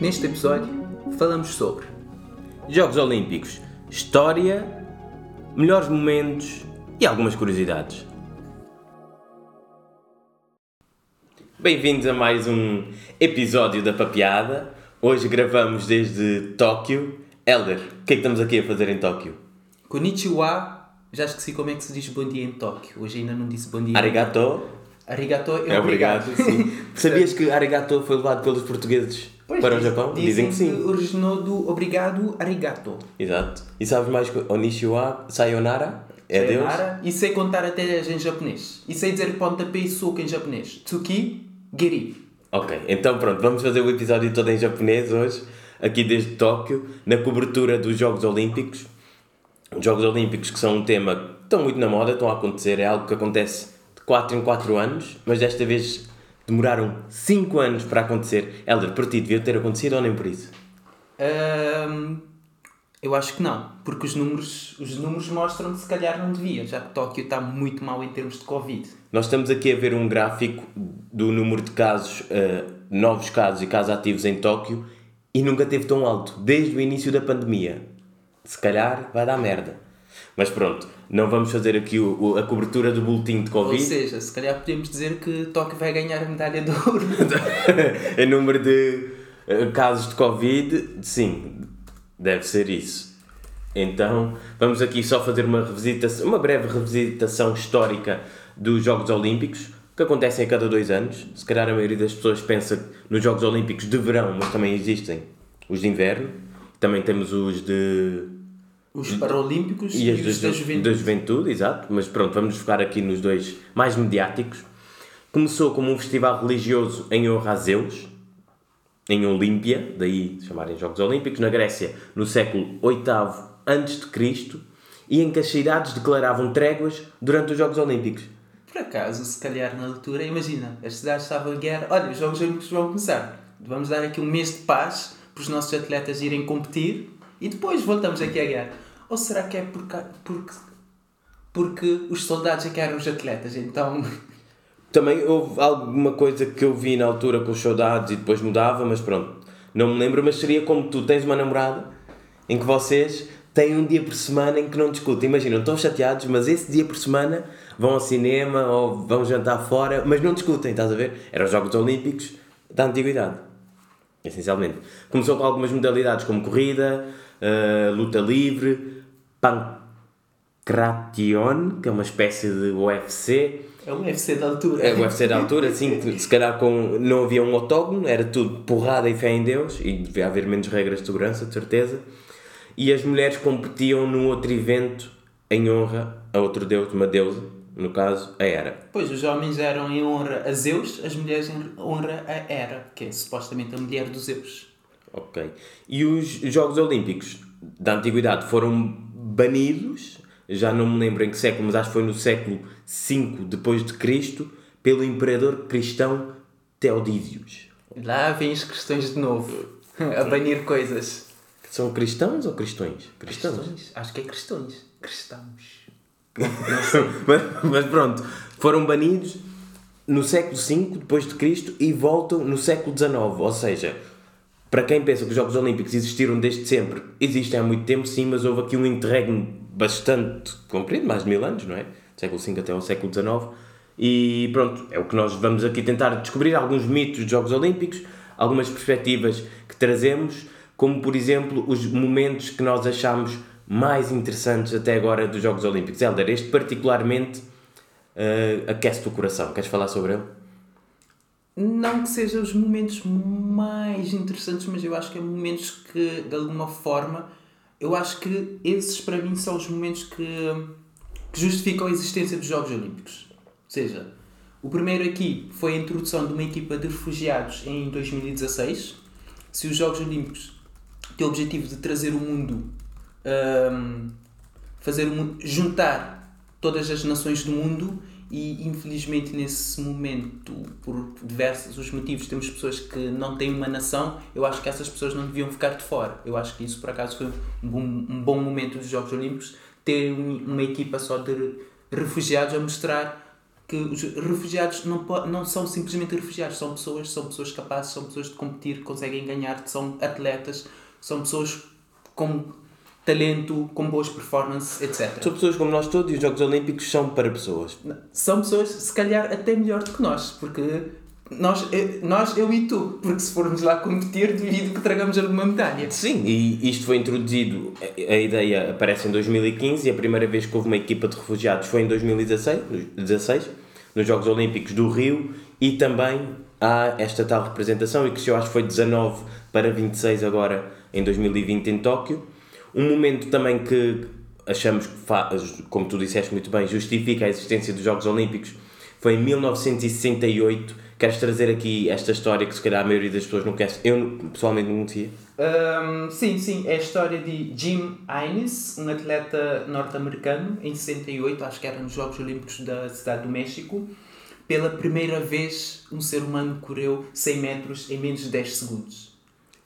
Neste episódio, falamos sobre Jogos Olímpicos, história, melhores momentos e algumas curiosidades. Bem-vindos a mais um episódio da Papeada. Hoje gravamos desde Tóquio. Elder, o que é que estamos aqui a fazer em Tóquio? Konnichiwa. Já esqueci como é que se diz bom dia em Tóquio. Hoje ainda não disse bom dia. Arigato. Arigato é, É obrigado. obrigado, sim. Sabias que arigato foi levado pelos portugueses Pois, para o Japão? Dizem que sim. originou do obrigado arigato. Exato. E sabes mais que Onishiwa Sayonara? É Deus? Sayonara. E sei contar até em japonês. E sei dizer pontapé e soco em japonês. Tsuki, geri. Ok, então pronto, vamos fazer o episódio todo em japonês hoje, aqui desde Tóquio, na cobertura dos Jogos Olímpicos. Os Jogos Olímpicos que são um tema que estão muito na moda, estão a acontecer, é algo que acontece de 4 em 4 anos, mas desta vez demoraram 5 anos para acontecer. Helder, por ti devia ter acontecido ou nem por isso? Ahm, eu acho que não, porque os números, os números mostram que se calhar não devia, já que Tóquio está muito mal em termos de Covid. Nós estamos aqui a ver um gráfico do número de casos, eh, novos casos e casos ativos em Tóquio e nunca teve tão alto, desde o início da pandemia. Se calhar vai dar merda. Mas pronto, não vamos fazer aqui o, o- a cobertura do boletim de Ou Covid seja, se calhar podemos dizer que Tóquio vai ganhar a medalha de ouro. em número de eh, casos de Covid, sim, deve ser isso. Então, vamos aqui só fazer uma revisitação, uma breve revisitação histórica dos Jogos Olímpicos, que acontecem a cada dois anos. Se calhar a maioria das pessoas pensa nos Jogos Olímpicos de verão, mas também existem os de inverno. Também temos os de Os Paralímpicos e e, os da da Juventude. da juventude, exato. Mas pronto, vamos focar aqui nos dois mais mediáticos. Começou como um festival religioso em honra a Zeus, em Olímpia, daí chamarem Jogos Olímpicos, na Grécia, no século VIII a.C., e em que as cidades declaravam tréguas durante os Jogos Olímpicos. Por acaso, se calhar na altura, imagina, as cidades estavam em guerra, olha, os Jogos Olímpicos vão começar. Vamos dar aqui um mês de paz para os nossos atletas irem competir e depois voltamos aqui à guerra. Ou será que é porque, porque, porque os soldados é que eram os atletas? Então, Também houve alguma coisa que eu vi na altura com os soldados e depois mudava, mas pronto, não me lembro. Mas seria como tu tens uma namorada em que vocês têm um dia por semana em que não discutem. Imagina, estão chateados, mas esse dia por semana vão ao cinema ou vão jantar fora, mas não discutem, estás a ver? Eram os Jogos Olímpicos da Antiguidade, essencialmente. Começou com algumas modalidades como corrida, eh, luta livre, pancration, que é uma espécie de UFC. é o UFC da altura. É o UFC da altura, sim, que se calhar com, não havia um octógono, era tudo porrada e fé em Deus, e devia haver menos regras de segurança, de certeza. E as mulheres competiam num outro evento em honra a outro deus, uma deusa, no caso, a Hera. Pois, os homens eram em honra a Zeus, as mulheres em honra a Hera, que é supostamente a mulher dos Zeus. Ok. E os Jogos Olímpicos da Antiguidade foram banidos, já não me lembro em que século, mas acho que foi no século V depois de Cristo, pelo imperador cristão Teodísios. Lá vêm as questões de novo, a banir coisas. São cristãos ou cristões? Cristãos. Cristões? Acho que é cristões. Cristãos. mas, mas pronto, foram banidos no século V depois de Cristo e voltam no século XIX. Ou seja, para quem pensa que os Jogos Olímpicos existiram desde sempre, existem há muito tempo, sim, mas houve aqui um interregno bastante comprido, mais de mil anos, não é? Do século V até ao século XIX. E pronto, é o que nós vamos aqui tentar descobrir alguns mitos dos Jogos Olímpicos, algumas perspectivas que trazemos, como por exemplo os momentos que nós achamos mais interessantes até agora dos Jogos Olímpicos. Helder, este particularmente eh, aquece-te o coração. Queres falar sobre ele? Não que sejam os momentos mais interessantes, mas eu acho que é momentos que, de alguma forma, eu acho que esses para mim são os momentos que, que justificam a existência dos Jogos Olímpicos. Ou seja, o primeiro aqui foi a introdução de uma equipa de refugiados em 2016. Se os Jogos Olímpicos têm o objetivo de trazer o mundo, hum, fazer o mundo, juntar todas as nações do mundo e infelizmente nesse momento, por diversos os motivos, temos pessoas que não têm uma nação, eu acho que essas pessoas não deviam ficar de fora. Eu acho que isso por acaso foi um bom, um bom momento dos Jogos Olímpicos, ter um- uma equipa só de refugiados a mostrar que os refugiados não, não são simplesmente refugiados, são pessoas, são pessoas capazes, são pessoas de competir, conseguem ganhar, são atletas, são pessoas com talento, com boas performances, etc. São pessoas como nós todos e os Jogos Olímpicos são para pessoas. São pessoas, se calhar, até melhor do que nós, porque nós, eu, nós, eu e tu, porque se formos lá competir, duvido que tragamos alguma medalha. Sim, e isto foi introduzido, a a ideia aparece em 2015 e a primeira vez que houve uma equipa de refugiados foi em 2016, nos- 16, nos Jogos Olímpicos do Rio e também há esta tal representação e que eu acho que foi 19 para 26 agora em 2020 em Tóquio. Um momento também que achamos que, faz, como tu disseste muito bem, justifica a existência dos Jogos Olímpicos foi em 1968. Queres trazer aqui esta história que se calhar a maioria das pessoas não conhece? Eu pessoalmente não conhecia. Ahm, sim, sim, é a história de Jim Innes, um atleta norte-americano, em 68, acho que era nos Jogos Olímpicos da Cidade do México. Pela primeira vez, um ser humano correu 100 metros em menos de 10 segundos.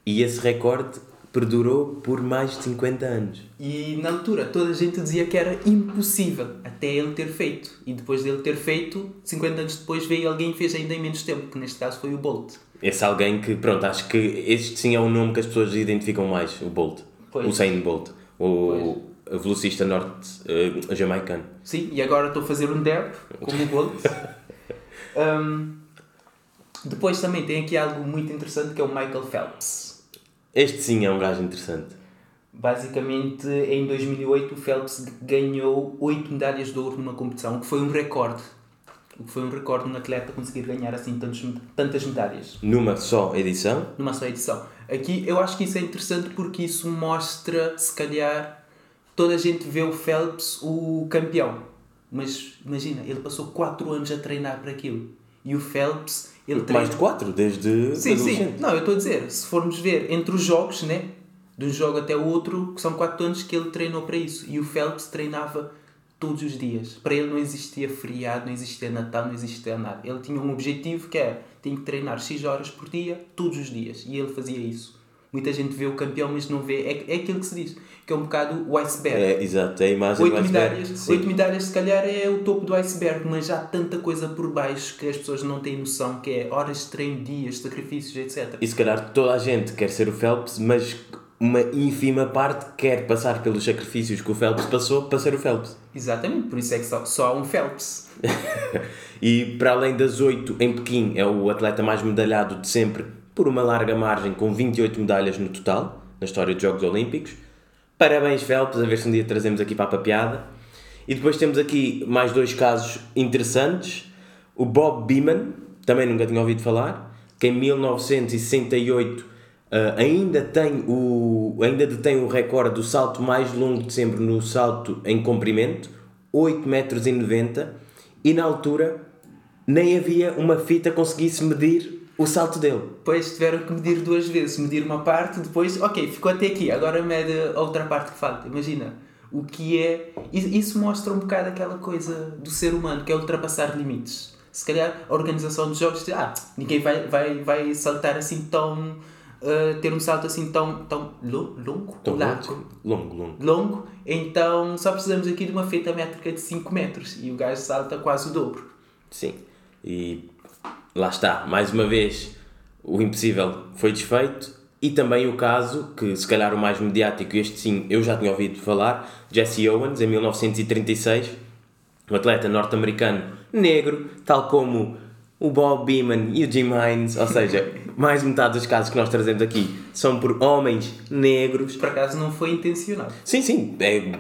E esse recorde perdurou por mais de 50 anos. E na altura toda a gente dizia que era impossível até ele ter feito. E depois dele ter feito, 50 anos depois veio alguém e fez ainda em menos tempo, que neste caso foi o Bolt. Esse alguém que, pronto, acho que este sim é o nome que as pessoas identificam mais, o Bolt. Pois. O Usain Bolt. O velocista norte-jamaicano. Sim, e agora estou a fazer um dab como o Bolt. Um, depois também tem aqui algo muito interessante que é o Michael Phelps. Este sim é um gajo interessante. Basicamente, em 2008, o Phelps ganhou 8 medalhas de ouro numa competição, o que foi um recorde. O que foi um recorde num atleta conseguir ganhar assim tantos, tantas medalhas Numa só edição, numa só edição. Aqui eu acho que isso é interessante porque isso mostra, se calhar, toda a gente vê o Phelps o campeão. Mas imagina, ele passou 4 anos a treinar para aquilo. E o Phelps, ele treina. mais de 4, desde Sim, sim. Não, eu estou a dizer, se formos ver entre os jogos, né? De um jogo até o outro, que são 4 anos que ele treinou para isso. E o Phelps treinava todos os dias. Para ele não existia feriado, não existia Natal, não existia nada. Ele tinha um objetivo que era, tinha que treinar 6 horas por dia, todos os dias. E ele fazia isso. Muita gente vê o campeão, mas não vê. É, é aquilo que se diz, que é um bocado o iceberg. É, exato, é a imagem Oito do iceberg. medalhas, oito medalhas se calhar é o topo do iceberg, mas há tanta coisa por baixo que as pessoas não têm noção, que é horas de treino, dias, sacrifícios, etc. E se calhar toda a gente quer ser o Phelps, mas uma ínfima parte quer passar pelos sacrifícios que o Phelps passou para ser o Phelps. Exatamente, por isso é que só, só há um Phelps. E para além das 8 em Pequim, é o atleta mais medalhado de sempre, por uma larga margem, com 28 medalhas no total, na história dos Jogos Olímpicos. Parabéns, Phelps, a ver se um dia trazemos aqui para a papiada. E depois temos aqui mais dois casos interessantes. O Bob Beeman, também nunca tinha ouvido falar, que em 1968 ah, ainda, tem o, ainda detém o recorde do salto mais longo de sempre no salto em comprimento, 8,90 metros e na altura nem havia uma fita que conseguisse medir o salto dele. Depois tiveram que medir duas vezes, medir uma parte, depois, ok, ficou até aqui, agora mede a outra parte que falta. Imagina, o que é. Isso mostra um bocado aquela coisa do ser humano, que é ultrapassar limites. Se calhar a organização dos jogos diz, ah, ninguém vai, vai, vai saltar assim tão. ah, ter um salto assim tão, tão lo- longo? Tão largo? longo, longo, longo. longo, então só precisamos aqui de uma fita métrica de 5 metros e o gajo salta quase o dobro. Sim. E lá está, mais uma vez, o impossível foi desfeito. E também o caso, que se calhar o mais mediático, este sim eu já tinha ouvido falar, Jesse Owens, em 1936, um atleta norte-americano negro, tal como o Bob Beeman e o Jim Hines, ou seja, mais metade dos casos que nós trazemos aqui são por homens negros. Por acaso não foi intencional. Sim, sim, é de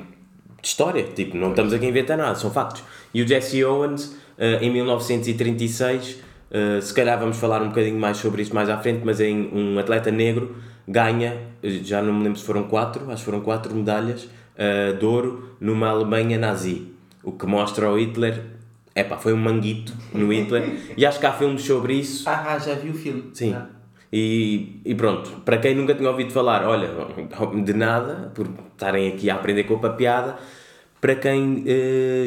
história, tipo, não estamos aqui a inventar nada, são factos. E o Jesse Owens, eh, em 1936, eh, se calhar vamos falar um bocadinho mais sobre isso mais à frente, mas em um atleta negro ganha, eh, já não me lembro se foram quatro, acho que foram quatro medalhas eh, de ouro numa Alemanha nazi, o que mostra ao Hitler, epá, foi um manguito no Hitler, e acho que há filmes sobre isso, Ah, ah, já vi o filme. Sim. Ah. E, e pronto, para quem nunca tinha ouvido falar, olha, de nada, por estarem aqui a aprender com a papiada, para quem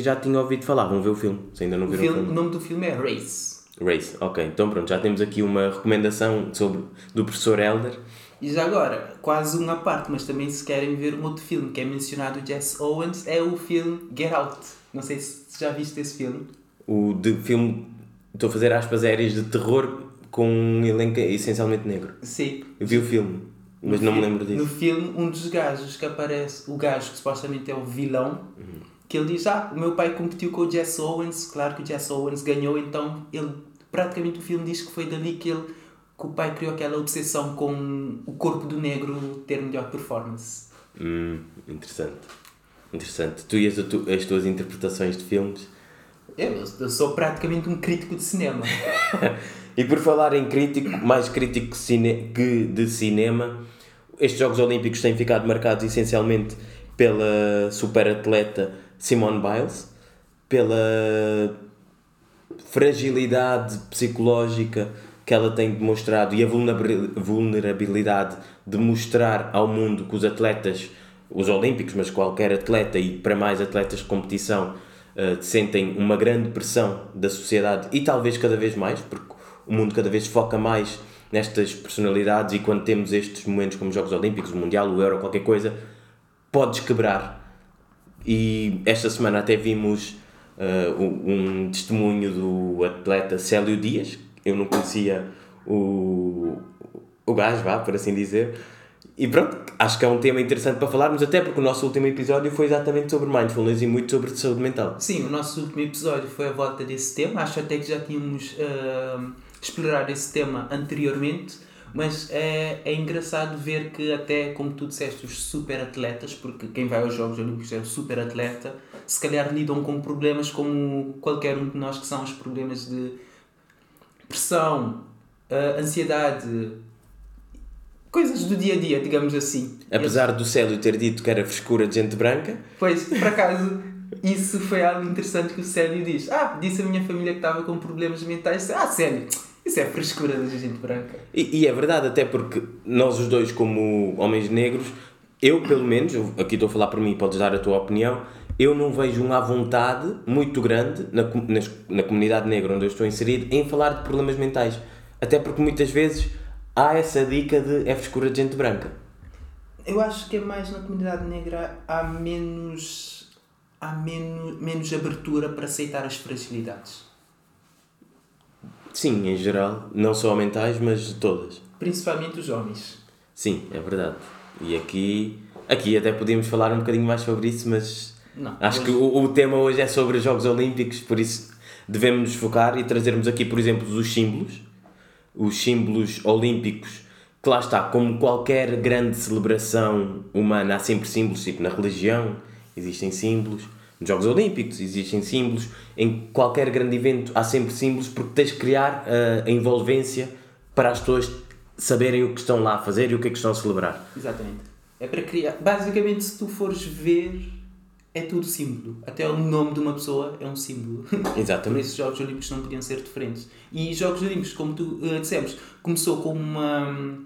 já tinha ouvido falar, vão ver o filme, se ainda não O, viram filme, o o filme. nome do filme é Race. Race, ok, então pronto, já temos aqui uma recomendação sobre, do professor Elder. E já agora, quase uma parte, mas também se querem ver um outro filme que é mencionado o Jesse Owens, é o filme Get Out. Não sei se já viste esse filme. o de filme, estou a fazer aspas aéreas de terror com um elenco essencialmente negro. Sim. Eu vi o filme, mas No não me fi- lembro disso. No filme, um dos gajos que aparece, o gajo que supostamente é o vilão, que ele diz: Ah, o meu pai competiu com o Jess Owens, claro que o Jess Owens ganhou, então ele praticamente o filme diz que foi dali que ele que o pai criou aquela obsessão com o corpo do negro ter melhor performance. Hum, interessante. Interessante. Tu e as, tu- as tuas interpretações de filmes. Eu, eu sou praticamente um crítico de cinema. E por falar em crítico, mais crítico cine- que de cinema, estes Jogos Olímpicos têm ficado marcados essencialmente pela superatleta Simone Biles, pela fragilidade psicológica que ela tem demonstrado e a vulnerabil- vulnerabilidade de mostrar ao mundo que os atletas, os olímpicos, mas qualquer atleta e para mais atletas de competição, eh, sentem uma grande pressão da sociedade e talvez cada vez mais, porque o mundo cada vez foca mais nestas personalidades e quando temos estes momentos como os Jogos Olímpicos, o Mundial, o Euro, qualquer coisa, podes quebrar e esta semana até vimos uh, um, testemunho do atleta Célio Dias. Eu não conhecia o, o gajo, vá, por assim dizer. E pronto, acho que é um tema interessante para falarmos, até porque o nosso último episódio foi exatamente sobre mindfulness e muito sobre saúde mental. Sim, o nosso último episódio foi a volta desse tema. Acho até que já tínhamos ah, explorado esse tema anteriormente, mas é, é engraçado ver que, até como tu disseste, os super atletas, porque quem vai aos Jogos Olímpicos é o super atleta, se calhar lidam com problemas como qualquer um de nós, que são os problemas de pressão, ah, ansiedade, coisas do dia a dia, digamos assim. Apesar do Célio ter dito que era frescura de gente branca, Pois, por acaso, isso foi algo interessante que o Célio diz. Ah, disse a minha família que estava com problemas mentais. Ah, Célio, isso é frescura da gente branca. E, e é verdade, até porque nós os dois, como homens negros, eu pelo menos, aqui estou a falar por mim, podes dar a tua opinião, eu não vejo uma vontade muito grande na, nas- na comunidade negra onde eu estou inserido em falar de problemas mentais. Até porque muitas vezes há essa dica de é frescura de gente branca. Eu acho que é mais na comunidade negra há menos. há menos, menos abertura para aceitar as fragilidades. Sim, em geral, não só mentais, mas todas. Principalmente os homens. Sim, é verdade. E aqui, aqui até podíamos falar um bocadinho mais sobre isso, mas Não. Acho hoje- que o, o tema hoje é sobre os Jogos Olímpicos, por isso devemos nos focar e trazermos aqui, por exemplo, os símbolos, os símbolos olímpicos, que lá está, como qualquer grande celebração humana, há sempre símbolos, tipo na religião existem símbolos, nos Jogos Olímpicos existem símbolos, em qualquer grande evento há sempre símbolos, porque tens de criar ah, a envolvência para as pessoas saberem o que estão lá a fazer e o que é que estão a celebrar. Exatamente. É para criar. Basicamente, se tu fores ver, é tudo símbolo. Até o nome de uma pessoa é um símbolo. Por Exatamente. isso, os Jogos Olímpicos não podiam ser diferentes. E os Jogos Olímpicos, como tu eh, dissemos, começou como uma,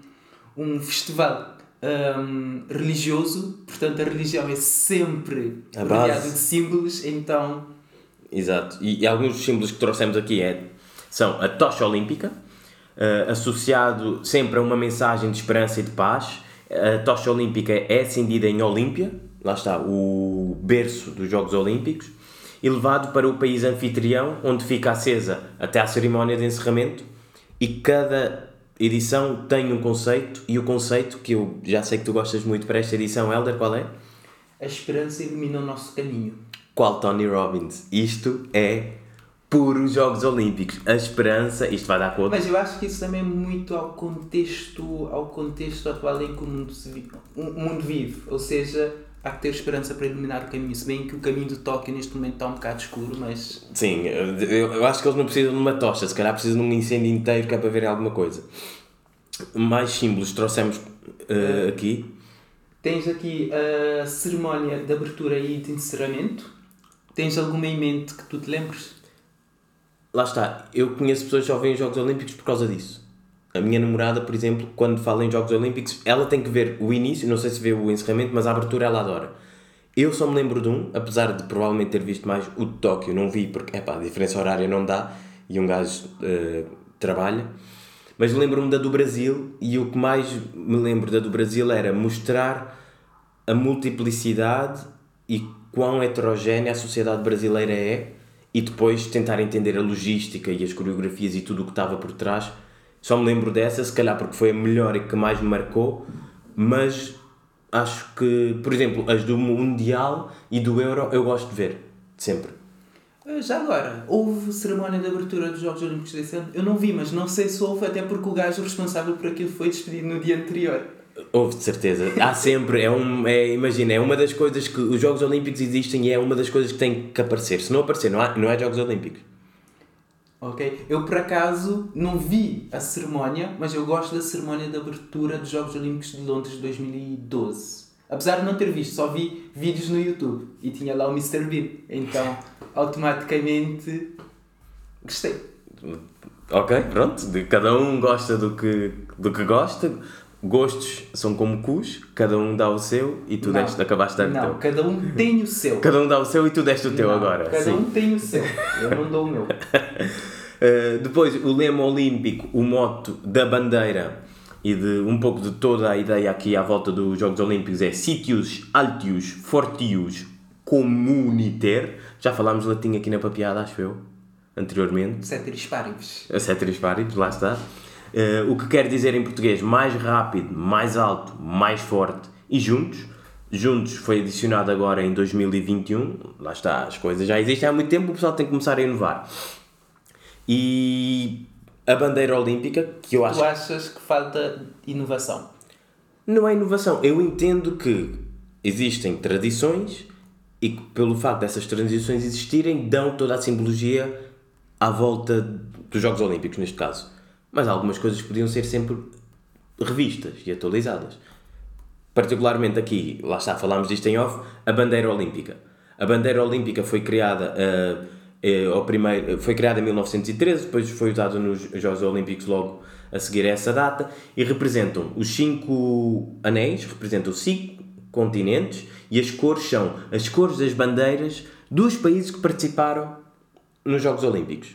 um festival hum, religioso, portanto, a religião é sempre A base. de símbolos, então. Exato. E, e alguns dos símbolos que trouxemos aqui é, são a tocha olímpica, eh, associado sempre a uma mensagem de esperança e de paz. A tocha olímpica é acendida em Olímpia, lá está, o berço dos Jogos Olímpicos, e levado para o país anfitrião, onde fica acesa até à cerimónia de encerramento. E cada edição tem um conceito, e o conceito que eu já sei que tu gostas muito para esta edição, Helder, qual é? A esperança ilumina o nosso caminho. Qual Tony Robbins? Isto é puro Jogos Olímpicos. A esperança, isto vai dar conta. Mas eu acho que isso também é muito ao contexto, ao contexto atual em que o mundo, se vive, o mundo vive. Ou seja, há que ter esperança para iluminar o caminho. Se bem que o caminho de Tóquio neste momento está um bocado escuro, mas Sim, eu, acho que eles não precisam de uma tocha, se calhar precisam de um incêndio inteiro que é para ver alguma coisa. Mais símbolos trouxemos eh, aqui. tens aqui a cerimónia de abertura e de encerramento. Tens alguma em mente que tu te lembres? Lá está, eu conheço pessoas que só veem os Jogos Olímpicos por causa disso. A minha namorada, por exemplo, quando fala em Jogos Olímpicos, ela tem que ver o início, não sei se vê o encerramento, mas a abertura ela adora. Eu só me lembro de um, apesar de provavelmente ter visto mais o de Tóquio, não vi porque, epá, a diferença horária não dá e um gajo eh, trabalha. Mas lembro-me da do Brasil e o que mais me lembro da do Brasil era mostrar a multiplicidade e quão heterogénea a sociedade brasileira é e depois tentar entender a logística e as coreografias e tudo o que estava por trás. Só me lembro dessa, se calhar porque foi a melhor e que mais me marcou, mas acho que, por exemplo, as do Mundial e do Euro eu gosto de ver, sempre. Eh, Já agora, houve cerimónia de abertura dos Jogos Olímpicos desse ano? Eu não vi, mas não sei se houve, até porque o gajo responsável por aquilo foi despedido no dia anterior. Houve de certeza. Há sempre, é um, é, imagina, é uma das coisas que os Jogos Olímpicos existem e é uma das coisas que tem que aparecer. Se não aparecer, não, há, não é Jogos Olímpicos. Ok? Eu por acaso não vi a cerimónia, mas eu gosto da cerimónia de abertura dos Jogos Olímpicos de Londres de 2012. Apesar de não ter visto, só vi vídeos no YouTube e tinha lá o Mr. Bean. Então, automaticamente, gostei. Ok, pronto. Cada um gosta do que, do que gosta. Gostos são como cus, cada um dá o seu e tu Não. deste, acabaste de dar o Não, teu. cada um tem o seu. Cada um dá o seu e tu deste o teu Não, agora. Cada sim. um tem o seu. Eu não dou o meu. Uh, depois, o lema olímpico, o moto da bandeira e de um pouco de toda a ideia aqui à volta dos Jogos Olímpicos é Sitius Altius Fortius Communiter. Já falámos latim aqui na papiada, acho eu, anteriormente. Ceteris paribus. A ceteris paribus, lá está. Eh, o que quer dizer em português mais rápido, mais alto, mais forte e juntos. Juntos foi adicionado agora em 2021. Lá está, as coisas já existem há muito tempo, o pessoal tem que começar a inovar. E a bandeira olímpica, que eu acho Tu achas que falta inovação? não é inovação. Eu entendo que existem tradições e que, pelo facto dessas tradições existirem, dão toda a simbologia à volta dos Jogos Olímpicos, neste caso. Mas algumas coisas podiam ser sempre revistas e atualizadas. Particularmente aqui, lá está, falámos disto em off, a bandeira olímpica. A bandeira olímpica foi criada, eh, eh, ao primeiro, foi criada em 1913, depois foi usada nos Jogos Olímpicos logo a seguir a essa data, e representam os cinco anéis, representam cinco continentes, e as cores são as cores das bandeiras dos países que participaram nos Jogos Olímpicos.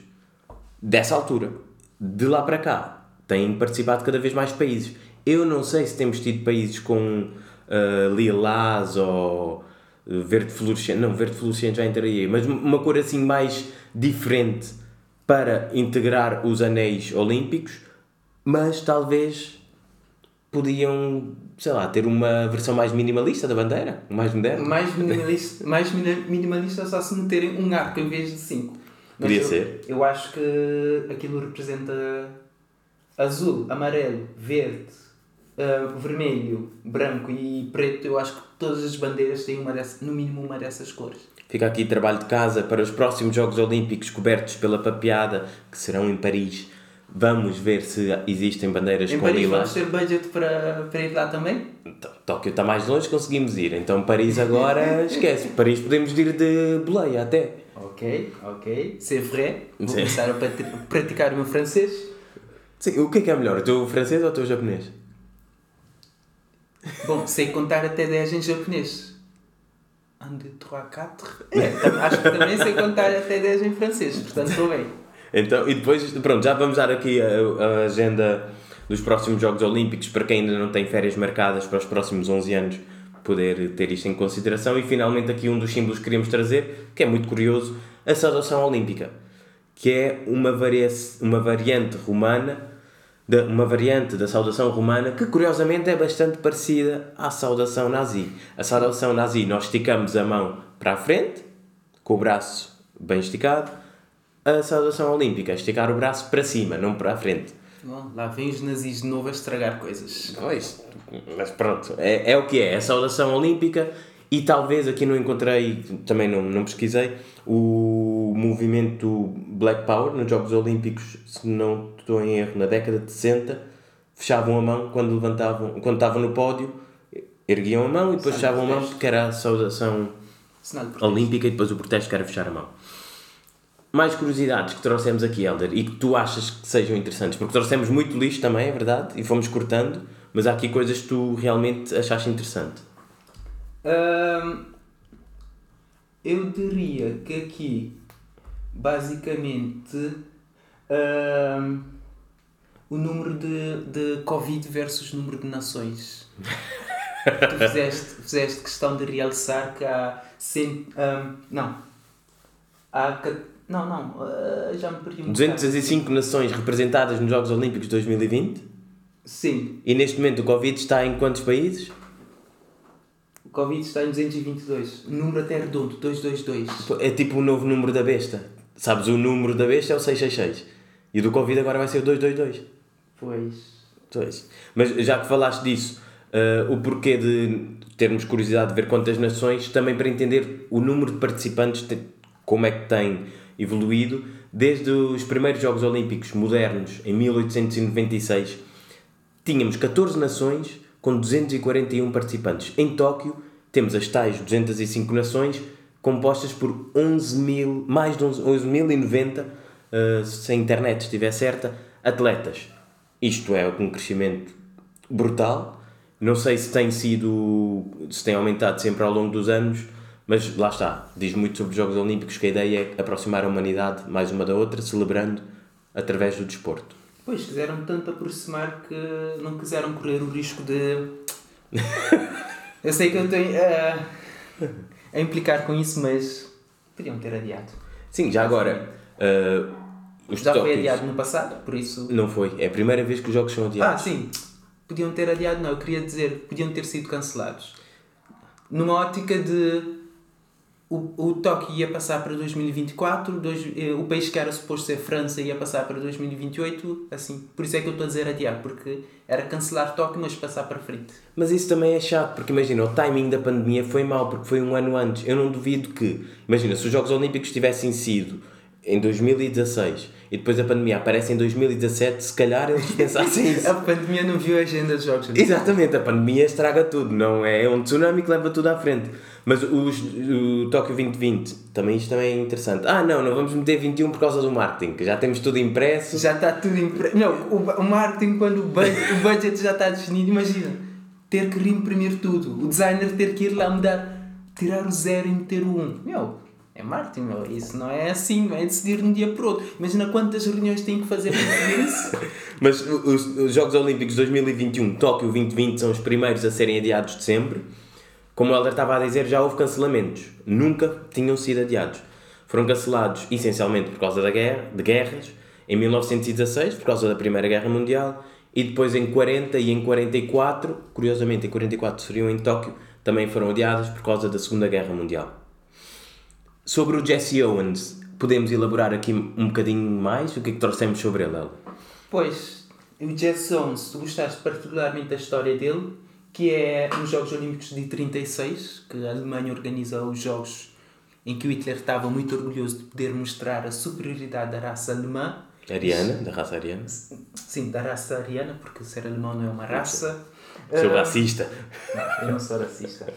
Dessa altura. De lá para cá, têm participado cada vez mais países. Eu não sei se temos tido países com ah, lilás ou ah, verde fluorescente. Não, verde fluorescente já entraria, mas uma cor assim mais diferente para integrar os anéis olímpicos, mas talvez podiam, sei lá, ter uma versão mais minimalista da bandeira, mais moderna. Mais minimalista, mais minimalista só se meterem um arco em vez de cinco. Podia eu, ser. Eu acho que aquilo representa azul, amarelo, verde, ah, vermelho, branco e preto. Eu acho que todas as bandeiras têm uma dessa, no mínimo uma dessas cores. Fica aqui trabalho de casa para os próximos Jogos Olímpicos cobertos pela papeada, que serão em Paris. Vamos ver se existem bandeiras Em com Paris lilás. vamos ter budget para, para ir lá também? Tó- Tóquio está mais longe, conseguimos ir. Então Paris agora esquece. Paris podemos ir de boleia até. Ok, ok. C'est vrai. Vou Sim. começar a prati- praticar o meu francês. Sim, o que é que é melhor? O teu francês ou o teu japonês? Bom, sei contar até 10 em japonês. 1, 2, 3, 4. É, acho que também sei contar até 10 em francês, portanto estou bem. Então, e depois, pronto, já vamos dar aqui a, a agenda dos próximos Jogos Olímpicos para quem ainda não tem férias marcadas para os próximos 11 anos poder ter isto em consideração e finalmente aqui um dos símbolos que queríamos trazer, que é muito curioso, a saudação olímpica, que é uma, varia uma variante romana, da, uma variante da saudação romana que curiosamente é bastante parecida à saudação nazi. A saudação nazi, nós esticamos a mão para a frente, com o braço bem esticado, a saudação olímpica, esticar o braço para cima, não para a frente. Bom, lá vem os nazis de novo a estragar coisas. Pois, mas pronto, é, é o que é, é a saudação olímpica e talvez aqui não encontrei, também não, não pesquisei, o movimento Black Power nos Jogos Olímpicos, se não estou em erro, na década de 60, fechavam a mão quando levantavam, quando estavam no pódio, erguiam a mão e depois fechavam a mão porque era a saudação olímpica e depois o protesto que era fechar a mão. Mais curiosidades que trouxemos aqui, Helder, e que tu achas que sejam interessantes, porque trouxemos muito lixo também, é verdade, e fomos cortando, mas há aqui coisas que tu realmente achaste interessante. Hum, eu diria que aqui, basicamente, hum, o número de, de Covid versus número de nações. tu fizeste, fizeste questão de realçar que há. Cent, hum, não. Há Não, não, ah, já me perdi um 205 nações representadas nos Jogos Olímpicos de 2020. Sim, E neste momento o Covid está em quantos países? o Covid está em 222. O número até é redondo, 222. É tipo o novo número da besta. Sabes, o número da besta é o 666. E do Covid agora vai ser o 222. Pois. Pois. Mas já que falaste disso, eh, o porquê de termos curiosidade de ver quantas nações, também para entender o número de participantes, te- como é que tem evoluído, desde os primeiros Jogos Olímpicos modernos, em 1896, tínhamos 14 nações com 241 participantes. Em Tóquio, temos as tais 205 nações, compostas por 11 mil, mais de 11 11.090, eh, se a internet estiver certa, atletas. Isto é um crescimento brutal. Não sei se tem sido, se tem aumentado sempre ao longo dos anos, mas lá está. Diz muito sobre os Jogos Olímpicos que a ideia é aproximar a humanidade mais uma da outra, celebrando através do desporto. Pois, quiseram tanto aproximar que não quiseram correr o risco de. eu sei que eu tenho ah, a implicar com isso, mas podiam ter adiado. Sim, já agora, eh, os Já foi adiado no passado, por isso. Não foi, é a primeira vez que os jogos são Ah, adiados. sim. Podiam ter adiado, não. Eu queria dizer, podiam ter sido cancelados. Numa ótica de. O, o Tóquio ia passar para 2024, dois, eh, o país que era suposto ser França ia passar para 2028, assim. Por isso é que eu estou a dizer adiar, porque era cancelar Tóquio, mas passar para frente. Mas isso também é chato, porque imagina, o timing da pandemia foi mau, porque foi um ano antes. Eu não duvido que, imagina, se os Jogos Olímpicos tivessem sido em 2016 e depois a pandemia aparece em 2017, se calhar eles pensassem isso. A pandemia não viu a agenda dos Jogos Olímpicos. Exatamente, a pandemia estraga tudo, não é? É um tsunami que leva tudo à frente. Mas os, o Tóquio 2020, também isto também é interessante. Ah, não, não vamos meter 21 por causa do marketing, que já temos tudo impresso. Já está tudo impre... Não, o, o marketing, quando o budget, o budget já está definido, imagina, ter que reimprimir tudo. O designer ter que ir lá mudar, tirar o zero e meter o um. Meu, é marketing, meu. Isso não é assim, é decidir de um dia para o outro. Imagina quantas reuniões tem que fazer para isso. Mas os, os Jogos Olímpicos 2021, Tóquio 2020, são os primeiros a serem adiados de sempre. Como o Helder estava a dizer, já houve cancelamentos. Nunca tinham sido adiados. Foram cancelados essencialmente por causa da guerra, de guerras, em 1916, por causa da Primeira Guerra Mundial, e depois em 40 e em 44, curiosamente em 44 seriam em Tóquio, também foram adiados por causa da Segunda Guerra Mundial. Sobre o Jesse Owens, podemos elaborar aqui um bocadinho mais? O que é que trouxemos sobre ele? Pois, o Jesse Owens, tu gostaste particularmente da história dele, que é nos Jogos Olímpicos de 36, que a Alemanha organiza os Jogos em que o Hitler estava muito orgulhoso de poder mostrar a superioridade da raça alemã. Ariana, da raça ariana. Sim, da raça ariana, porque ser alemão não é uma raça. Sou racista. Não, eu não sou racista.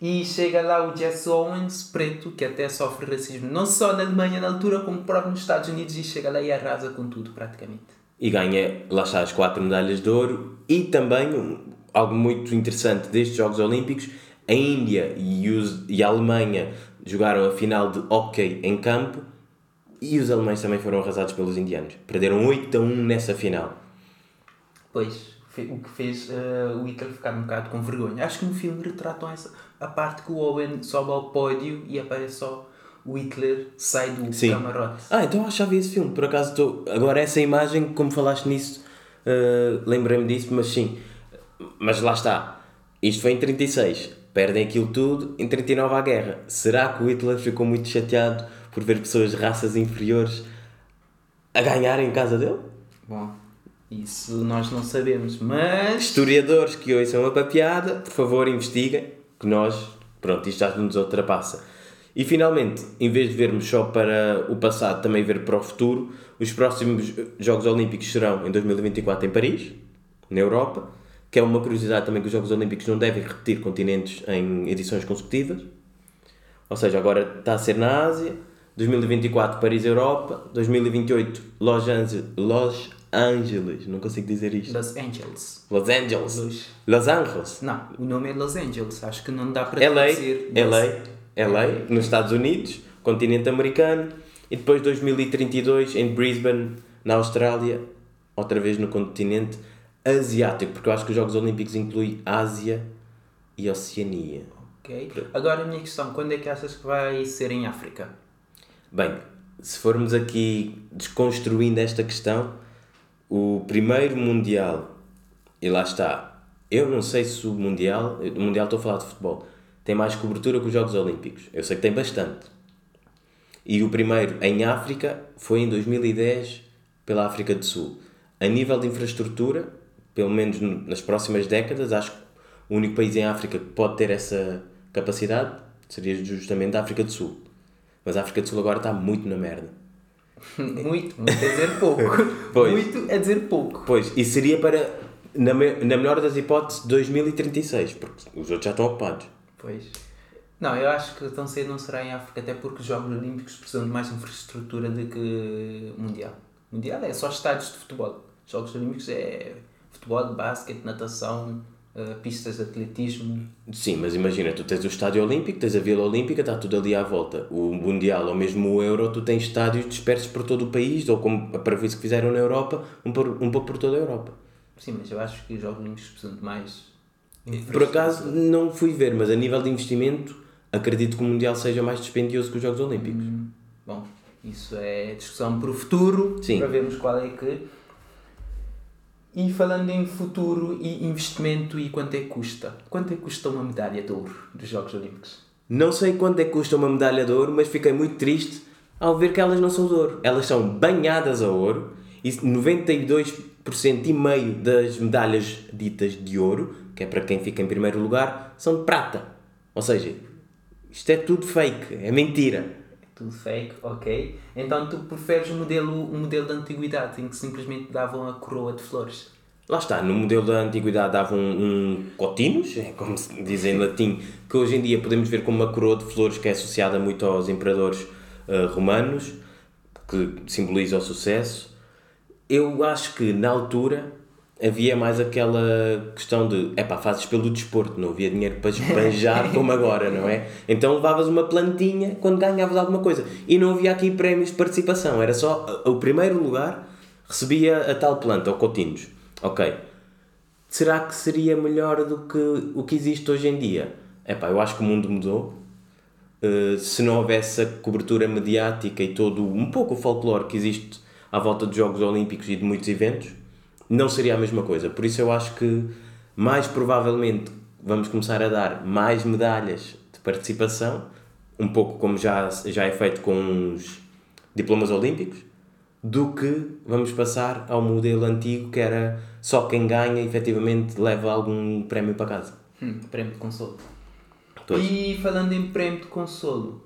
E chega lá o Jesse Owens, preto, que até sofre racismo, não só na Alemanha na altura, como próprio nos Estados Unidos, e chega lá e arrasa com tudo, praticamente. E ganha, lá está, as quatro medalhas de ouro. E também, algo muito interessante destes Jogos Olímpicos, a Índia e, os, e a Alemanha jogaram a final de hockey em campo e os alemães também foram arrasados pelos indianos. Perderam 8 a 1 nessa final. Pois, o que fez eh, o Hitler ficar um bocado com vergonha. Acho que no filme retratam essa, a parte que o Owen sobe ao pódio e aparece só o Hitler, sai do Sim. camarote. Ah, então vi esse filme. Por acaso estou. Agora essa imagem, como falaste nisso, uh, lembrei-me disso, mas sim. Mas lá está. Isto foi em 36. Perdem aquilo tudo. Em 39 há guerra. Será que o Hitler ficou muito chateado por ver pessoas de raças inferiores a ganharem em casa dele? Bom, isso nós não sabemos, mas. Historiadores que ouçam a papiada, por favor, investiguem, que nós, pronto, isto já nos ultrapassa. E finalmente, em vez de vermos só para o passado, também ver para o futuro, os próximos Jogos Olímpicos serão em 2024 em Paris, na Europa, que é uma curiosidade também que os Jogos Olímpicos não devem repetir continentes em edições consecutivas. Ou seja, agora está a ser na Ásia, 2024 Paris, Europa, 2028 Los Angeles, Los Angeles, não consigo dizer isto. Los Angeles. Los Angeles. Los- Los Angeles. Não, o nome é Los Angeles. Acho que não dá para LA, traduzir. LA, LA, nos Estados Unidos, continente americano, e depois 2032 em Brisbane, na Austrália, outra vez no continente asiático, porque eu acho que os Jogos Olímpicos incluem Ásia e Oceania. Ok. Agora a minha questão, quando é que achas que vai ser em África? Bem, se formos aqui desconstruindo esta questão, o primeiro Mundial, e lá está, eu não sei se o Mundial, o Mundial estou a falar de futebol, tem mais cobertura que os Jogos Olímpicos. Eu sei que tem bastante. E o primeiro em África foi em 2010 pela África do Sul. A nível de infraestrutura, pelo menos nas próximas décadas, acho que o único país em África que pode ter essa capacidade seria justamente a África do Sul. Mas a África do Sul agora está muito na merda. muito, muito é dizer pouco. Pois. Muito é dizer pouco. Pois, e seria para, na, me, na melhor das hipóteses, 2036, porque os outros já estão ocupados. Pois. Não, eu acho que tão cedo não será em África, até porque os Jogos Olímpicos precisam de mais infraestrutura do que Mundial. Mundial é só estádios de futebol. Os Jogos Olímpicos é futebol, basquete, natação, uh, pistas de atletismo. Sim, mas imagina, tu tens o Estádio Olímpico, tens a Vila Olímpica, está tudo ali à volta. O Mundial ou mesmo o Euro, tu tens estádios dispersos por todo o país, ou como a previsão que fizeram na Europa, um, por, um pouco por toda a Europa. Sim, mas eu acho que os Jogos Olímpicos precisam de mais. Por acaso não fui ver, mas a nível de investimento, acredito que o Mundial seja mais dispendioso que os Jogos Olímpicos. Hum, bom, isso é discussão para o futuro, Sim. para vermos qual é que e falando em futuro e investimento e quanto é que custa? Quanto é que custa uma medalha de ouro dos Jogos Olímpicos? Não sei quanto é que custa uma medalha de ouro, mas fiquei muito triste ao ver que elas não são de ouro. Elas são banhadas a ouro e 92% e meio das medalhas ditas de ouro, que é para quem fica em primeiro lugar, são de prata. Ou seja, isto é tudo fake, é mentira tudo fake, ok. Então tu preferes o modelo, o modelo da antiguidade, em que simplesmente davam a coroa de flores? Lá está, no modelo da antiguidade davam um, um cotinus, é como se diz em latim, que hoje em dia podemos ver como uma coroa de flores que é associada muito aos imperadores uh, romanos, que simboliza o sucesso. Eu acho que na altura havia mais aquela questão de, é pá, fazes pelo desporto, não havia dinheiro para esbanjar como agora, não é? Então levavas uma plantinha quando ganhavas alguma coisa. E não havia aqui prémios de participação, era só o primeiro lugar recebia a tal planta, ou cotinhos. Ok. Será que seria melhor do que o que existe hoje em dia? É pá, eu acho que o mundo mudou. Uh, se não houvesse a cobertura mediática e todo um pouco o folclore que existe à volta dos Jogos Olímpicos e de muitos eventos, não seria a mesma coisa. Por isso eu acho que mais provavelmente vamos começar a dar mais medalhas de participação, um pouco como já, já é feito com os diplomas olímpicos, do que vamos passar ao modelo antigo que era só quem ganha efetivamente leva algum prémio para casa. Hum, prémio de consolo. E falando em prémio de consolo,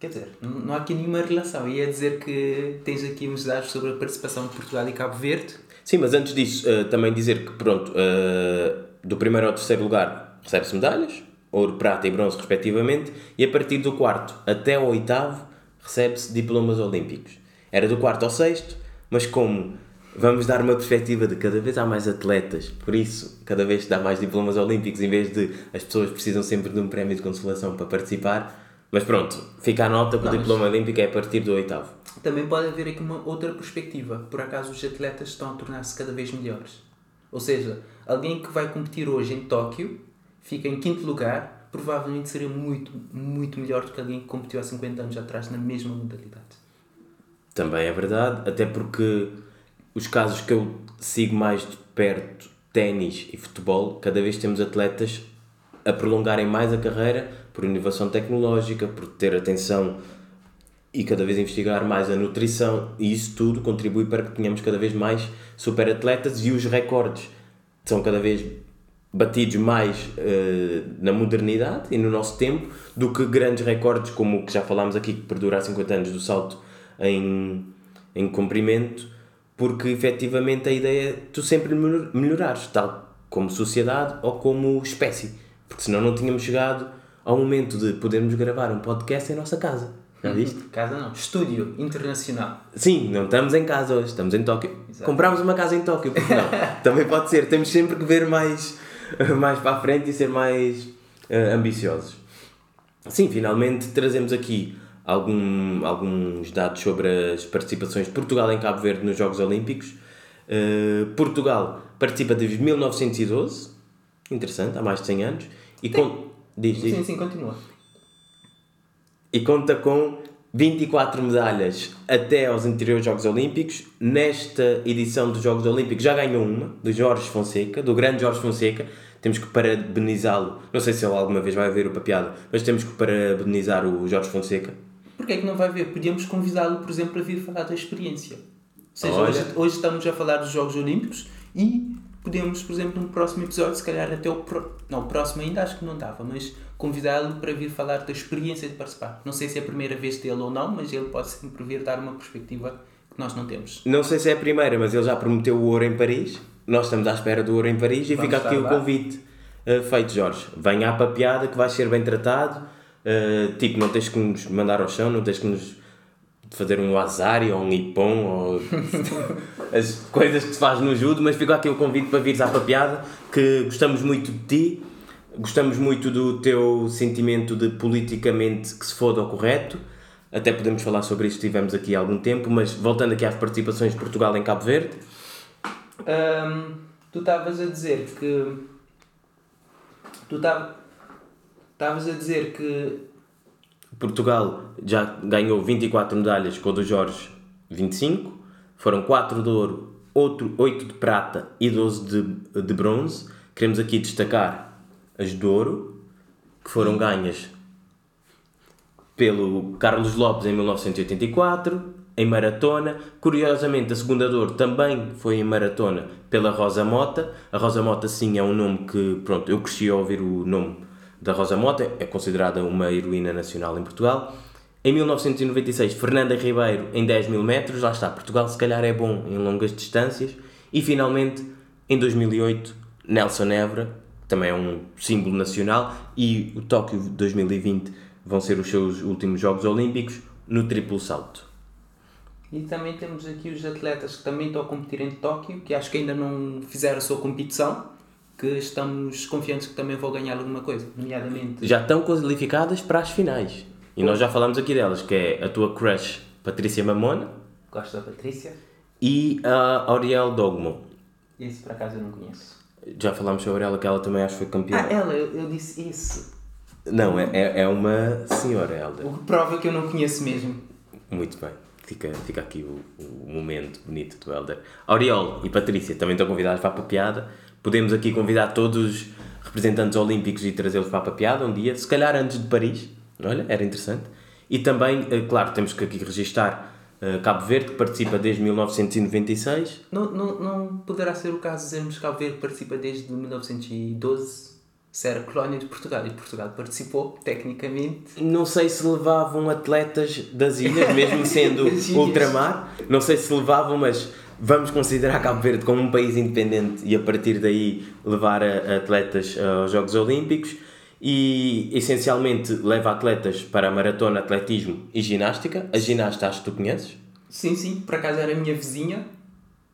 quer dizer, não há aqui nenhuma relação. Ia dizer que tens aqui uns dados sobre a participação de Portugal e Cabo Verde Sim, mas antes disso, uh, também dizer que, pronto, uh, do primeiro ao terceiro lugar recebe-se medalhas, ouro, prata e bronze, respectivamente, e a partir do quarto até ao oitavo recebe-se diplomas olímpicos. Era do quarto ao sexto, mas como vamos dar uma perspectiva de cada vez há mais atletas, por isso, cada vez dá mais diplomas olímpicos, em vez de as pessoas precisam sempre de um prémio de consolação para participar. Mas pronto, fica a nota que o diploma olímpico é a partir do oitavo também pode haver aqui uma outra perspectiva. Por acaso os atletas estão a tornar-se cada vez melhores. Ou seja, alguém que vai competir hoje em Tóquio fica em quinto lugar, provavelmente seria muito, muito melhor do que alguém que competiu há 50 anos atrás na mesma modalidade. Também é verdade, até porque os casos que eu sigo mais de perto, ténis e futebol, cada vez temos atletas a prolongarem mais a carreira por inovação tecnológica, por ter atenção e cada vez investigar mais a nutrição e isso tudo contribui para que tenhamos cada vez mais super atletas e os recordes são cada vez batidos mais uh, na modernidade e no nosso tempo do que grandes recordes como o que já falámos aqui que perdura há 50 anos do salto em, em comprimento porque efetivamente a ideia é tu sempre melhorares tal como sociedade ou como espécie porque senão não tínhamos chegado ao momento de podermos gravar um podcast em nossa casa já viste? Casa não. Estúdio internacional. Sim, não estamos em casa hoje, estamos em Tóquio. Exato. Comprámos uma casa em Tóquio, porque não? Também pode ser. Temos sempre que ver mais, mais para a frente e ser mais uh, ambiciosos. Sim, finalmente trazemos aqui algum, alguns dados sobre as participações de Portugal em Cabo Verde nos Jogos Olímpicos. Uh, Portugal participa desde 1912, interessante, há mais de 100 anos. E com... Diz, diz. Sim, sim, continua e conta com 24 medalhas até aos anteriores Jogos Olímpicos. Nesta edição dos Jogos Olímpicos já ganhou uma, do Jorge Fonseca, do grande Jorge Fonseca. Temos que parabenizá-lo. Não sei se ele alguma vez vai ver o papeado, mas temos que parabenizar o Jorge Fonseca. Porquê é que não vai ver? Podíamos convidá-lo, por exemplo, a vir falar da experiência. Ou seja, hoje, hoje estamos a falar dos Jogos Olímpicos e podemos, por exemplo, num próximo episódio, se calhar até o, pro... não, o próximo ainda acho que não dava, mas convidá-lo para vir falar da experiência de participar. Não sei se é a primeira vez dele ou não, mas ele pode sempre vir dar uma perspectiva que nós não temos. Não sei se é a primeira, mas ele já prometeu o ouro em Paris. Nós estamos à espera do ouro em Paris e Vamos fica aqui estar o lá. convite uh, feito, Jorge. Venha à papeada que vais ser bem tratado. Uh, tipo, não tens que nos mandar ao chão, não tens que nos fazer um azari ou um ipom ou as coisas que se faz no judo, mas fica aqui o convite para vires à papeada que gostamos muito de ti, gostamos muito do teu sentimento de politicamente que se foda ao correto. Até podemos falar sobre isso, tivemos aqui há algum tempo, mas voltando aqui às participações de Portugal em Cabo Verde, tu estavas a dizer que. Tu tava- estavas a dizer que. Portugal já ganhou 24 medalhas com o do Jorge 25, foram 4 de ouro, outro, 8 de prata e 12 de, de bronze. Queremos aqui destacar as de ouro, que foram ganhas pelo Carlos Lopes em 1984, em maratona. Curiosamente, a segunda de ouro também foi em maratona pela Rosa Mota. A Rosa Mota, sim, é um nome que, pronto, eu cresci a ouvir o nome da Rosa Mota, é considerada uma heroína nacional em Portugal. Em 1996, Fernanda Ribeiro em 10 mil metros, lá está, Portugal se calhar é bom em longas distâncias. E finalmente, em 2008, Nelson Évora, também é um símbolo nacional, e o Tóquio 2020 vão ser os seus últimos Jogos Olímpicos no triplo salto. E também temos aqui os atletas que também estão a competir em Tóquio, que acho que ainda não fizeram a sua competição, que estamos confiantes que também vão ganhar alguma coisa, nomeadamente. Já estão qualificadas para as finais. E nós já falamos aqui delas, que é a tua crush Patrícia Mamona Gosto da Patrícia? e a Auriel Dogmo. Esse por acaso eu não conheço. Já falámos sobre ela, que ela também acho que foi campeã. Ah, ela, eu, eu disse isso. Não, é, é é uma senhora, Helder. O que prova que eu não conheço mesmo. Muito bem. Fica, fica aqui o, o momento bonito do Helder. Auriol e Patrícia também estão convidados para a papeada. Podemos aqui convidar todos os representantes olímpicos e trazê-los para a papeada um dia, se calhar antes de Paris. Olha, era interessante. E também, eh, claro, temos que aqui registar eh, Cabo Verde, que participa desde 1996. Não, não, não poderá ser o caso dizermos que Cabo Verde participa desde 1912, se era colónia de Portugal, e Portugal participou, tecnicamente. Não sei se levavam atletas das ilhas, mesmo sendo ultramar. Não sei se levavam, mas vamos considerar Cabo Verde como um país independente e a partir daí levar atletas aos Jogos Olímpicos. E essencialmente leva atletas para a maratona, atletismo e ginástica. A ginasta acho que tu conheces. Sim, sim, por acaso era a minha vizinha.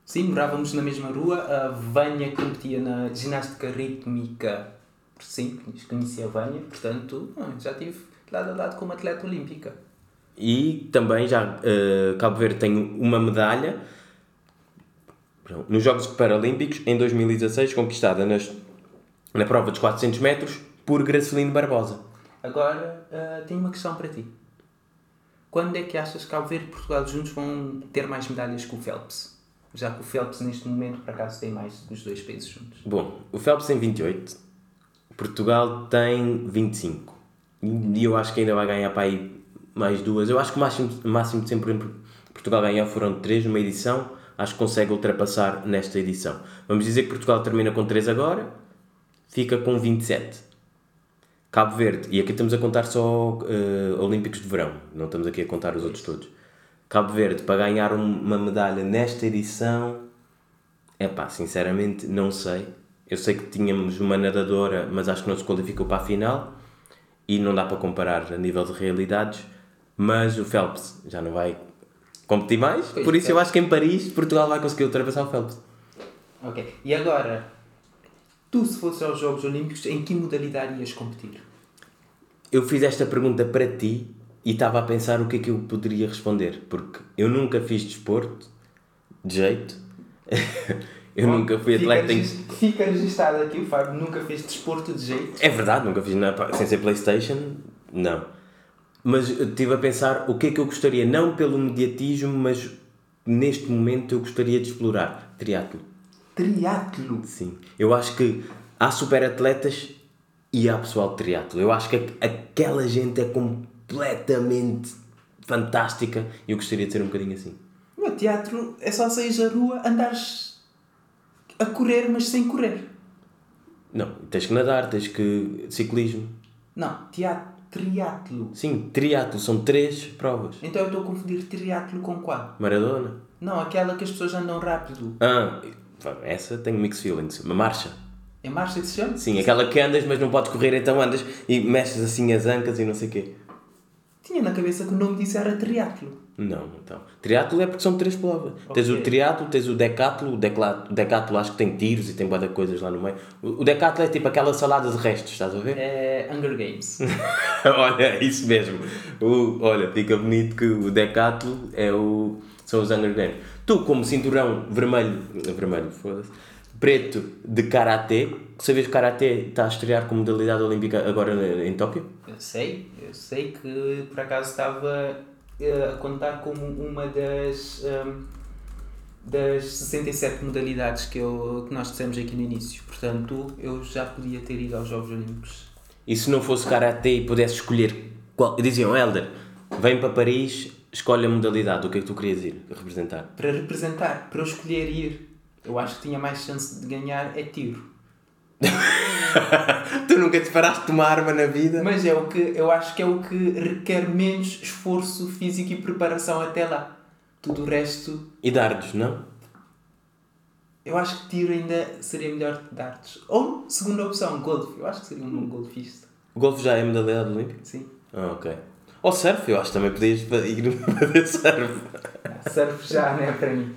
Sim, morávamos na mesma rua. A Vânia competia na ginástica rítmica. Sim, conhecia a Vânia, portanto, já estive lado a lado como atleta olímpica. E também já eh, Cabo Verde tem uma medalha nos Jogos Paralímpicos em 2016, conquistada nas, na prova dos 400 metros por Gracelino Barbosa. Agora, ah, tenho uma questão para ti. Quando é que achas que Cabo Verde e Portugal juntos vão ter mais medalhas que o Phelps? Já que o Phelps neste momento, por acaso, tem mais do que os dois países juntos. Bom, o Phelps tem 28, Portugal tem 25. E eu acho que ainda vai ganhar para aí mais duas. Eu acho que o máximo, o máximo de sempre em Portugal ganhar foram 3 numa edição. Acho que consegue ultrapassar nesta edição. Vamos dizer que Portugal termina com 3 agora, fica com 27. Cabo Verde, e aqui estamos a contar só eh, Olímpicos de Verão, não estamos aqui a contar os outros todos. Cabo Verde, para ganhar um- uma medalha nesta edição, é pá, sinceramente não sei. Eu sei que tínhamos uma nadadora, mas acho que não se qualificou para a final e não dá para comparar a nível de realidades. Mas o Phelps já não vai competir mais, Pois, por isso eu Phelps. acho que em Paris Portugal vai conseguir ultrapassar o Phelps. Ok. E agora, tu se fosses aos Jogos Olímpicos, em que modalidade ias competir? Eu fiz esta pergunta para ti e estava a pensar o que é que eu poderia responder, porque eu nunca fiz desporto, de jeito. eu nunca fui Fica atleta em... Fica registado aqui, o Fábio nunca fez desporto de jeito. É verdade, nunca fiz na, sem ser Playstation, não. Mas estive a pensar o que é que eu gostaria, não pelo mediatismo, mas neste momento eu gostaria de explorar. Triatlo. Triatlo. Sim. Eu acho que há super atletas e há pessoal de triatlo. Eu acho que aquela gente é completamente fantástica e eu gostaria de ser um bocadinho assim. O meu teatro é só sair à rua, andares a correr, mas sem correr. Não, tens que nadar, tens que. ciclismo. Não, teatro, triatlo. Sim, triatlo, são três provas. Então eu estou a confundir triatlo com qual? Maradona. Não, aquela que as pessoas andam rápido. Ah, essa tenho mixed feelings. Uma marcha. É marcha que se chama? Sim, aquela que andas, mas não podes correr, então andas e mexes assim as ancas e não sei o quê. Tinha na cabeça que o nome disso era triatlo. Não, então. Triatlo é porque são três provas. Tens o triatlo, tens o decatlo, o decla- o decatlo acho que tem tiros e tem boa coisas lá no meio. O o decatlo é tipo aquela salada de restos, estás a ver? É Hunger Games. olha, é isso mesmo. O, olha, fica bonito que o decatlo é o, são os Hunger Games. Tu, como cinturão vermelho, vermelho, foda-se, preto de karatê, sabes que karatê está a estrear como modalidade olímpica agora em Tóquio? Eu sei, eu sei que por acaso estava eh, a contar como uma das, ehm, das 67 modalidades que, eu, que nós dissemos aqui no início. Portanto, eu já podia ter ido aos Jogos Olímpicos. E se não fosse karatê e pudesse escolher, qual, diziam, Helder, vem para Paris, escolhe a modalidade, o que é que tu querias ir representar? Para representar, para eu escolher ir, eu acho que tinha mais chance de ganhar é tiro. tu nunca te paraste uma arma na vida? Mas é o que eu acho que é o que requer menos esforço físico e preparação até lá. Tudo o resto, E dardos, não? eu acho que tiro ainda seria melhor que dardos. Ou, segunda opção, golfe. Eu acho que seria um bom golfista. O golfe já é modalidade olímpica? Sim. Ah, ok. Ou surf, eu acho que também podias ir fazer surf. Surf já não é para mim.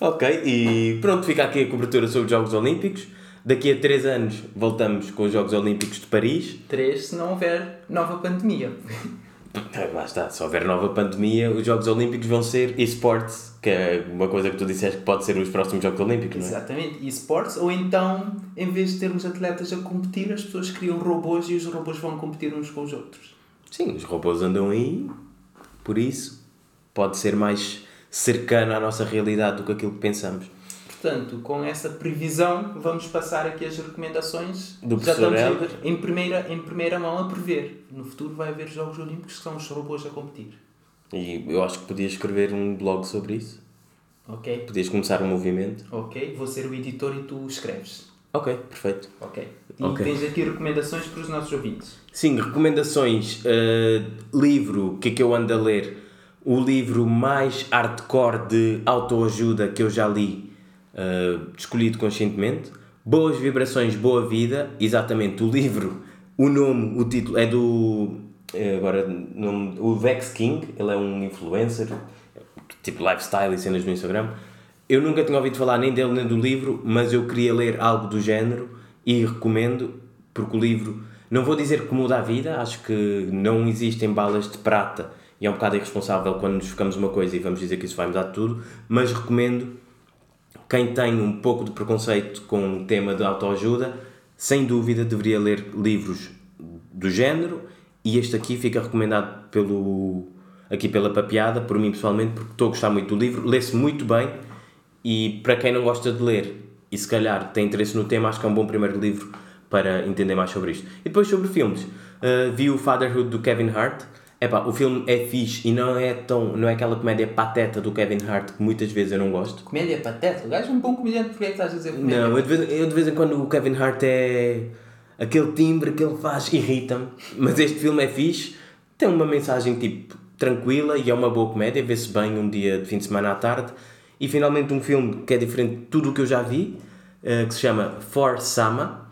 ok, e pronto, fica aqui a cobertura sobre os Jogos Olímpicos. Daqui a 3 anos voltamos com os Jogos Olímpicos de Paris. Três, se não houver nova pandemia. Ah, Lá está, se houver nova pandemia, os Jogos Olímpicos vão ser esportes, que é uma coisa que tu disseste que pode ser os próximos Jogos Olímpicos, não é? Exatamente. Esportes, ou então, em vez de termos atletas a competir, as pessoas criam robôs e os robôs vão competir uns com os outros. Sim, os robôs andam aí, por isso pode ser mais cercano à nossa realidade do que aquilo que pensamos. Portanto, com essa previsão, vamos passar aqui as recomendações. Do Já estamos Helder. em primeira, em primeira mão a prever. No futuro vai haver Jogos Olímpicos que são os robôs a competir. E eu acho que podias escrever um blog sobre isso. Ok? Podias começar um movimento. Ok? Vou ser o editor e tu escreves. Ok, perfeito. Ok? E Ok. tens aqui recomendações para os nossos ouvintes. Sim, recomendações. uh, livro, o que é que eu ando a ler? O livro mais hardcore de autoajuda que eu já li, uh, escolhido conscientemente. Boas Vibrações, Boa Vida. Exatamente, o livro, o nome, o título é do. eh, Agora, nome, o Vex King, ele é um influencer, tipo lifestyle e cenas no Instagram. Eu nunca tinha ouvido falar nem dele nem do livro, mas eu queria ler algo do género e recomendo, porque o livro, não vou dizer que muda a vida, acho que não existem balas de prata e é um bocado irresponsável quando nos focamos uma coisa e vamos dizer que isso vai mudar tudo, mas recomendo quem tem um pouco de preconceito com o tema de autoajuda, sem dúvida deveria ler livros do género e este aqui fica recomendado pelo aqui pela papeada, por mim pessoalmente, porque estou a gostar muito do livro, lê-se muito bem e para quem não gosta de ler e se calhar tem interesse no tema, acho que é um bom primeiro livro para entender mais sobre isto. E depois sobre filmes, uh, vi o Fatherhood do Kevin Hart. Epá, o filme é fixe e não é tão não é aquela comédia pateta do Kevin Hart que muitas vezes eu não gosto. Comédia pateta. O gajo é um bom comediante. Porquê é que estás a dizer comédia? Não, eu de, vez, eu de vez em quando o Kevin Hart é. aquele timbre que ele faz irrita-me. Mas este filme é fixe, tem uma mensagem tipo tranquila e é uma boa comédia, vê-se bem um dia de fim de semana à tarde. E finalmente um filme que é diferente de tudo o que eu já vi, eh, que se chama For Sama,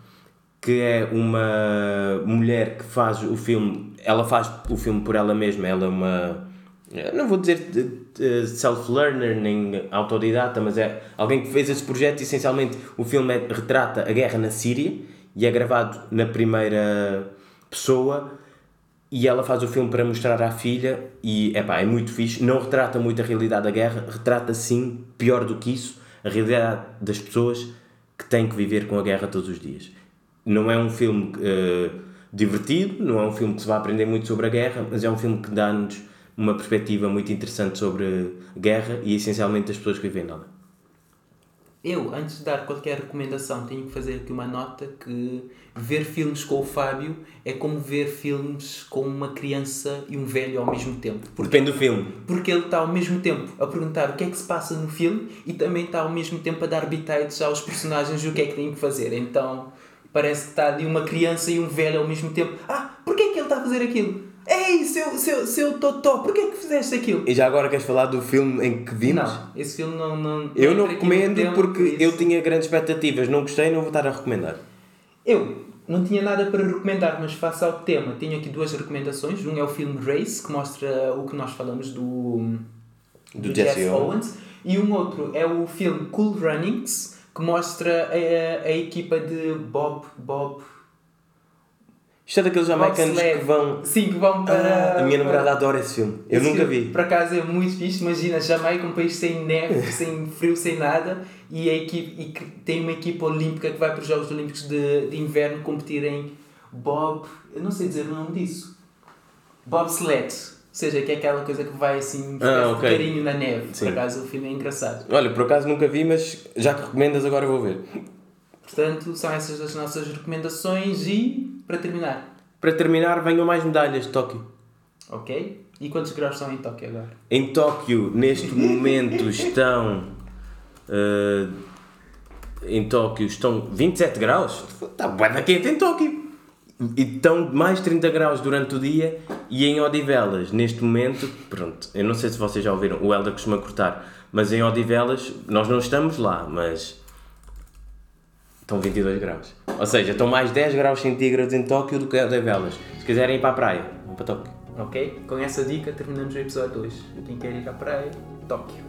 que é uma mulher que faz o filme, ela faz o filme por ela mesma, ela é uma. Não vou dizer eh, self-learner nem autodidata, mas é alguém que fez esse projeto. Essencialmente, o filme é- retrata a guerra na Síria e é gravado na primeira pessoa. E ela faz o filme para mostrar à filha, e epá, é muito fixe. Não retrata muito a realidade da guerra, retrata sim, pior do que isso, a realidade das pessoas que têm que viver com a guerra todos os dias. Não é um filme eh, divertido, não é um filme que se vai aprender muito sobre a guerra, mas é um filme que dá-nos uma perspectiva muito interessante sobre guerra e essencialmente as pessoas que vivem nela. Eu, antes de dar qualquer recomendação, tenho que fazer aqui uma nota que ver filmes com o Fábio é como ver filmes com uma criança e um velho ao mesmo tempo. Depende do filme. Porque ele está ao mesmo tempo a perguntar o que é que se passa no filme e também está ao mesmo tempo a dar bitites aos personagens e o que é que têm que fazer. Então parece que está de uma criança e um velho ao mesmo tempo. Ah, porquê é que ele está a fazer aquilo? Ei, seu, seu, seu Totó, porquê é que fizeste aquilo? E já agora queres falar do filme em que vimos? Não, esse filme não. não Eu não recomendo porque por isso- eu tinha grandes expectativas, não gostei, não vou estar a recomendar. Eu não tinha nada para recomendar, mas face ao tema, tenho aqui duas recomendações. Um é o filme Race, que mostra o que nós falamos do, Do Jesse Owens. E um outro é o filme Cool Runnings, que mostra a, a equipa de Bob. Bob. Isto é daqueles jamaicanos que vão. Sim, que vão para. Ah, a minha para- namorada adora esse filme. Eu Esse nunca filme, vi. Por acaso é muito fixe. Imagina, Jamaica, um país sem neve, sem frio, sem nada, e, a equipe, e que tem uma equipa olímpica que vai para os Jogos Olímpicos de, de Inverno competir em Bob. Eu não sei dizer o nome disso. Bobsled. Ou seja, que é aquela coisa que vai assim, Ah, ok. carinho na neve. Sim. Por acaso o filme é engraçado. Olha, por acaso nunca vi, mas já que recomendas, agora vou ver. Portanto, são essas as nossas recomendações e, para terminar, Para terminar, venham mais medalhas de Tóquio. ok? E quantos graus são em Tóquio agora? Em Tóquio, neste momento, estão. eh, em Tóquio estão 27 graus. Está da quente em Tóquio. E estão mais 30 graus durante o dia. E em Odivelas, neste momento, pronto, eu não sei se vocês já ouviram, o Helder costuma cortar, mas em Odivelas, nós não estamos lá, mas estão 22 graus. Ou seja, estão mais 10 graus centígrados em Tóquio do que em Odivelas. Se quiserem ir para a praia, vão para Tóquio. Ok? Com essa dica terminamos o episódio 2. Quem quer ir à praia, Tóquio.